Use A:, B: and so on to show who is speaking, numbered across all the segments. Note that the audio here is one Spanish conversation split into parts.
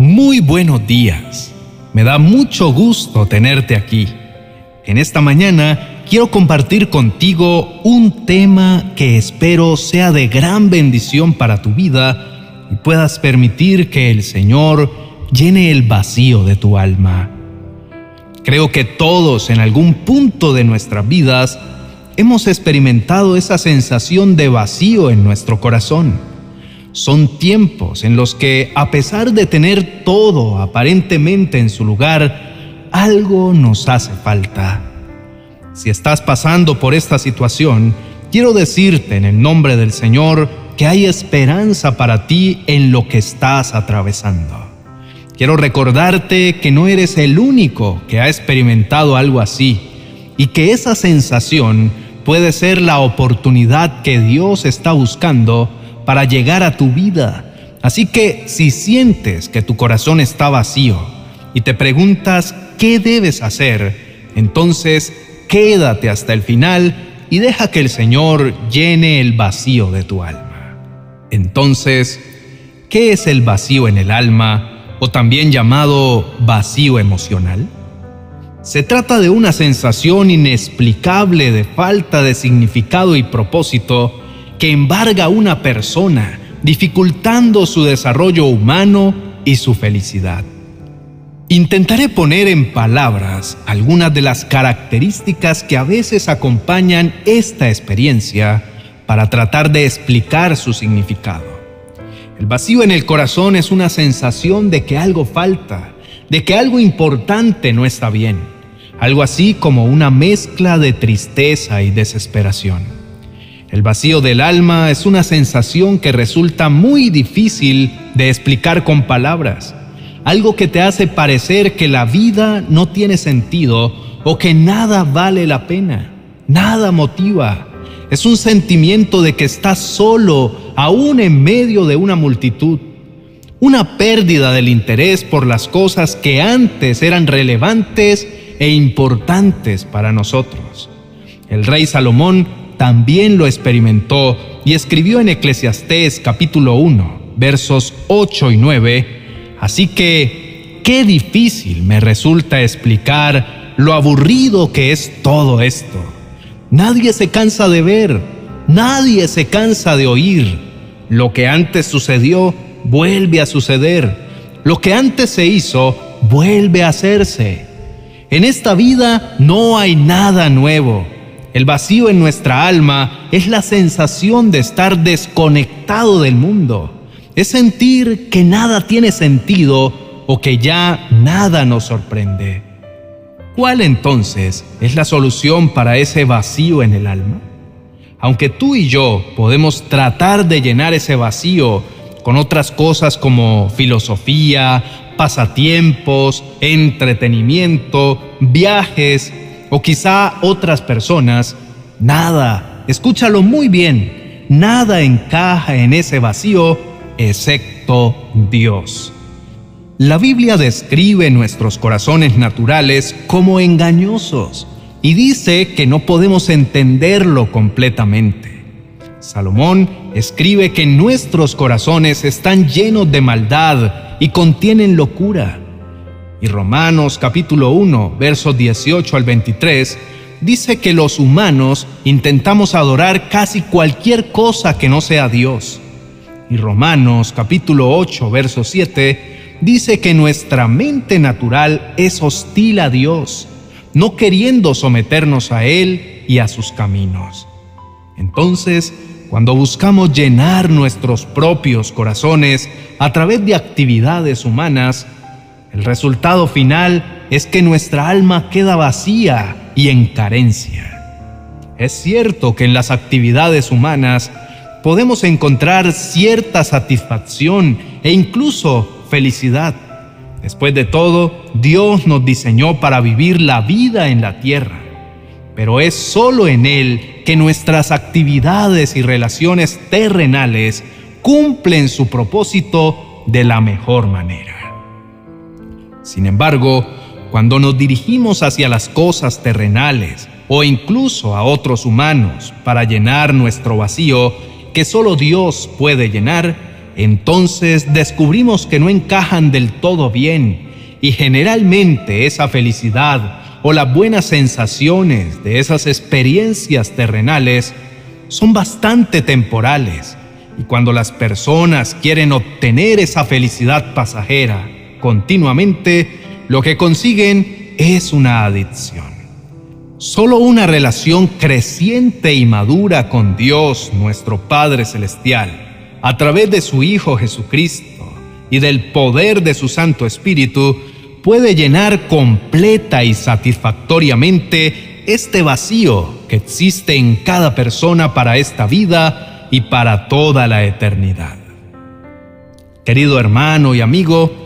A: Muy buenos días. Me da mucho gusto tenerte aquí. En esta mañana quiero compartir contigo un tema que espero sea de gran bendición para tu vida y puedas permitir que el Señor llene el vacío de tu alma. Creo que todos en algún punto de nuestras vidas hemos experimentado esa sensación de vacío en nuestro corazón son tiempos en los que, a pesar de tener todo aparentemente en su lugar, algo nos hace falta. Si estás pasando por esta situación, quiero decirte en el nombre del Señor que hay esperanza para ti en lo que estás atravesando. Quiero recordarte que no eres el único que ha experimentado algo así y que esa sensación puede ser la oportunidad que Dios está buscando para llegar a tu vida. Así que si sientes que tu corazón está vacío y te preguntas qué debes hacer, entonces quédate hasta el final y deja que el Señor llene el vacío de tu alma. Entonces, ¿qué es el vacío en el alma o también llamado vacío emocional? Se trata de una sensación inexplicable de falta de significado y propósito que embarga a una persona, dificultando su desarrollo humano y su felicidad. Intentaré poner en palabras algunas de las características que a veces acompañan esta experiencia para tratar de explicar su significado. El vacío en el corazón es una sensación de que algo falta, de que algo importante no está bien, algo así como una mezcla de tristeza y desesperación. El vacío del alma es una sensación que resulta muy difícil de explicar con palabras, algo que te hace parecer que la vida no tiene sentido o que nada vale la pena, nada motiva. Es un sentimiento de que estás solo, aún en medio de una multitud. Una pérdida del interés por las cosas que antes eran relevantes e importantes para nosotros. El rey Salomón también lo experimentó y escribió en Eclesiastés capítulo 1, versos 8 y 9, así que qué difícil me resulta explicar lo aburrido que es todo esto. Nadie se cansa de ver, nadie se cansa de oír. Lo que antes sucedió vuelve a suceder. Lo que antes se hizo vuelve a hacerse. En esta vida no hay nada nuevo el vacío en nuestra alma es la sensación de estar desconectado del mundo. Es sentir que nada tiene sentido o que ya nada nos sorprende. ¿Cuál entonces es la solución para ese vacío en el alma? Aunque tú y yo podemos tratar de llenar ese vacío con otras cosas como filosofía, pasatiempos, entretenimiento, viajes, o quizá otras personas, nada, escúchalo muy bien, nada encaja en ese vacío excepto Dios. La Biblia describe nuestros corazones naturales como engañosos y dice que no podemos entenderlo completamente. Salomón escribe que nuestros corazones están llenos de maldad y contienen locura. Y Romanos capítulo 1, versos 18 al 23, dice que los humanos intentamos adorar casi cualquier cosa que no sea Dios. Y Romanos capítulo 8, verso 7, dice que nuestra mente natural es hostil a Dios, no queriendo someternos a Él y a sus caminos. Entonces, cuando buscamos llenar nuestros propios corazones a través de actividades humanas, el resultado final es que nuestra alma queda vacía y en carencia. Es cierto que en las actividades humanas podemos encontrar cierta satisfacción e incluso felicidad. Después de todo, Dios nos diseñó para vivir la vida en la tierra, pero es solo en Él que nuestras actividades y relaciones terrenales cumplen su propósito de la mejor manera. Sin embargo, cuando nos dirigimos hacia las cosas terrenales o incluso a otros humanos para llenar nuestro vacío que solo Dios puede llenar, entonces descubrimos que no encajan del todo bien y generalmente esa felicidad o las buenas sensaciones de esas experiencias terrenales son bastante temporales y cuando las personas quieren obtener esa felicidad pasajera continuamente, lo que consiguen es una adicción. Solo una relación creciente y madura con Dios, nuestro Padre Celestial, a través de su Hijo Jesucristo y del poder de su Santo Espíritu, puede llenar completa y satisfactoriamente este vacío que existe en cada persona para esta vida y para toda la eternidad. Querido hermano y amigo,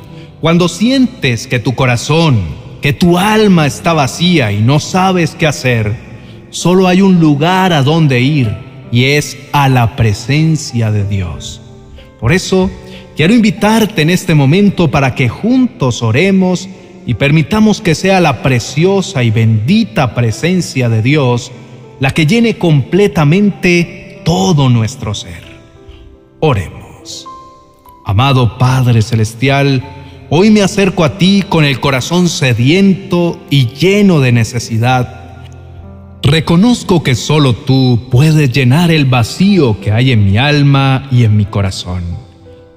A: cuando sientes que tu corazón, que tu alma está vacía y no sabes qué hacer, solo hay un lugar a donde ir y es a la presencia de Dios. Por eso, Quiero invitarte en este momento para que juntos oremos y permitamos que sea la preciosa y bendita presencia de Dios la que llene completamente todo nuestro ser. Oremos. Amado Padre Celestial, hoy me acerco a ti con el corazón sediento y lleno de necesidad. Reconozco que solo tú puedes llenar el vacío que hay en mi alma y en mi corazón.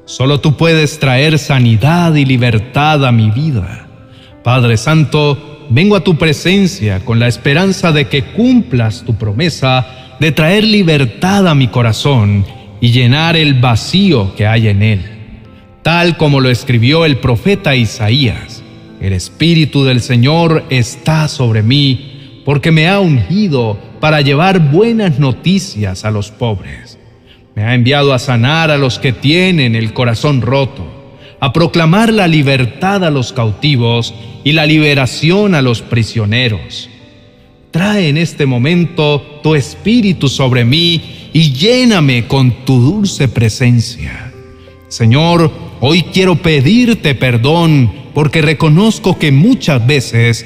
A: Solo tú puedes traer sanidad y libertad a mi vida. Padre Santo, vengo a tu presencia con la esperanza de que cumplas tu promesa de traer libertad a mi corazón y llenar el vacío que hay en él. Tal como lo escribió el profeta Isaías, el Espíritu del Señor está sobre mí porque me ha ungido para llevar buenas noticias a los pobres me ha enviado a sanar a los que tienen el corazón roto, a proclamar la libertad a los cautivos y la liberación a los prisioneros. Trae en este momento tu espíritu sobre mí y lléname con tu dulce presencia. Señor, hoy quiero pedirte perdón porque reconozco que muchas veces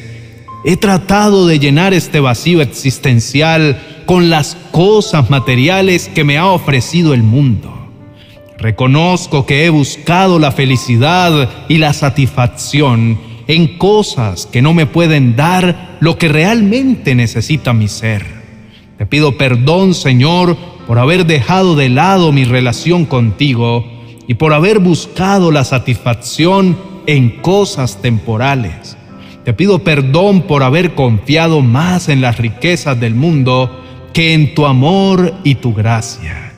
A: he tratado de llenar este vacío existencial con las cosas materiales que me ha ofrecido el mundo. Reconozco que he buscado la felicidad y la satisfacción en cosas que no me pueden dar lo que realmente necesita mi ser. Te pido perdón, Señor, por haber dejado de lado mi relación contigo y por haber buscado la satisfacción en cosas temporales. Te pido perdón por haber confiado más en las riquezas del mundo que en tu amor y tu gracia.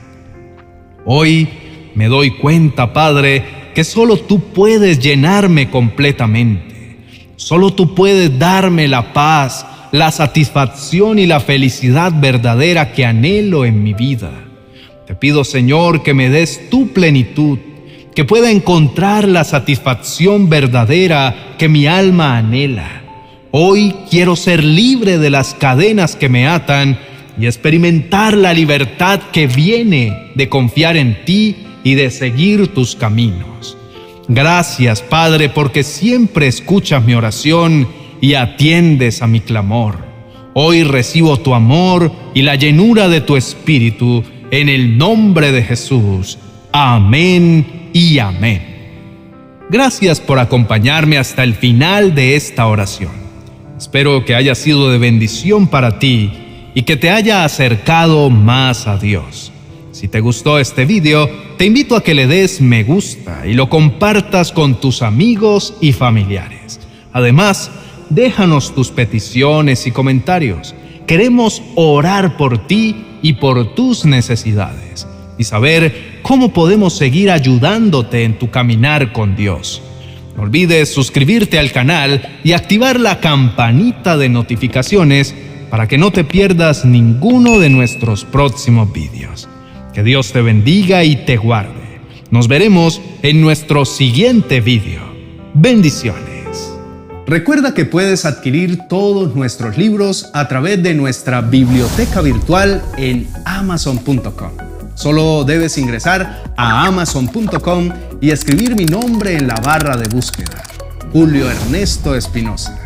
A: Hoy me doy cuenta, Padre, que solo tú puedes llenarme completamente. Solo tú puedes darme la paz, la satisfacción y la felicidad verdadera que anhelo en mi vida. Te pido, Señor, que me des tu plenitud, que pueda encontrar la satisfacción verdadera que mi alma anhela. Hoy quiero ser libre de las cadenas que me atan y experimentar la libertad que viene de confiar en ti y de seguir tus caminos. Gracias, Padre, porque siempre escuchas mi oración y atiendes a mi clamor. Hoy recibo tu amor y la llenura de tu espíritu en el nombre de Jesús. Amén y amén. Gracias por acompañarme hasta el final de esta oración. Espero que haya sido de bendición para ti y que te haya acercado más a Dios. Si te gustó este video, te invito a que le des me gusta y lo compartas con tus amigos y familiares. Además, déjanos tus peticiones y comentarios. Queremos orar por ti y por tus necesidades y saber cómo podemos seguir ayudándote en tu caminar con Dios. No olvides suscribirte al canal y activar la campanita de notificaciones para que no te pierdas ninguno de nuestros próximos vídeos. Que Dios te bendiga y te guarde. Nos veremos en nuestro siguiente vídeo. Bendiciones. Recuerda que puedes adquirir todos nuestros libros a través de nuestra biblioteca virtual en amazon.com. Solo debes ingresar a amazon.com y escribir mi nombre en la barra de búsqueda. Julio Ernesto Espinosa.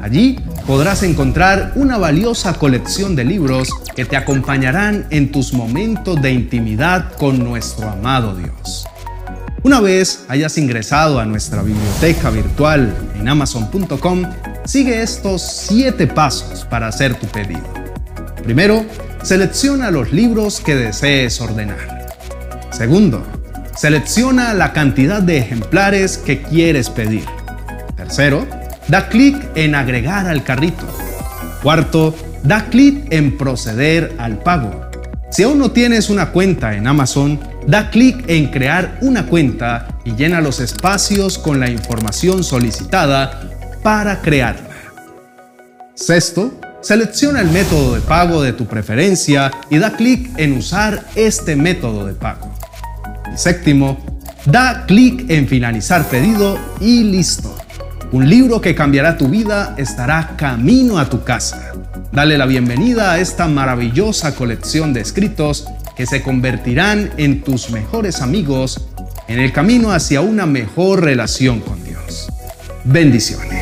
A: Allí podrás encontrar una valiosa colección de libros que te acompañarán en tus momentos de intimidad con nuestro amado Dios. Una vez hayas ingresado a nuestra biblioteca virtual en amazon.com, sigue estos 7 pasos para hacer tu pedido. Primero, selecciona los libros que desees ordenar. Segundo, selecciona la cantidad de ejemplares que quieres pedir. Tercero, da clic en agregar al carrito. Cuarto, da clic en proceder al pago. Si aún no tienes una cuenta en Amazon, da clic en crear una cuenta y llena los espacios con la información solicitada para crearla. Sexto, selecciona el método de pago de tu preferencia y da clic en usar este método de pago. Y séptimo, da clic en finalizar pedido y listo. Un libro que cambiará tu vida estará camino a tu casa. Dale la bienvenida a esta maravillosa colección de escritos que se convertirán en tus mejores amigos en el camino hacia una mejor relación con Dios. Bendiciones.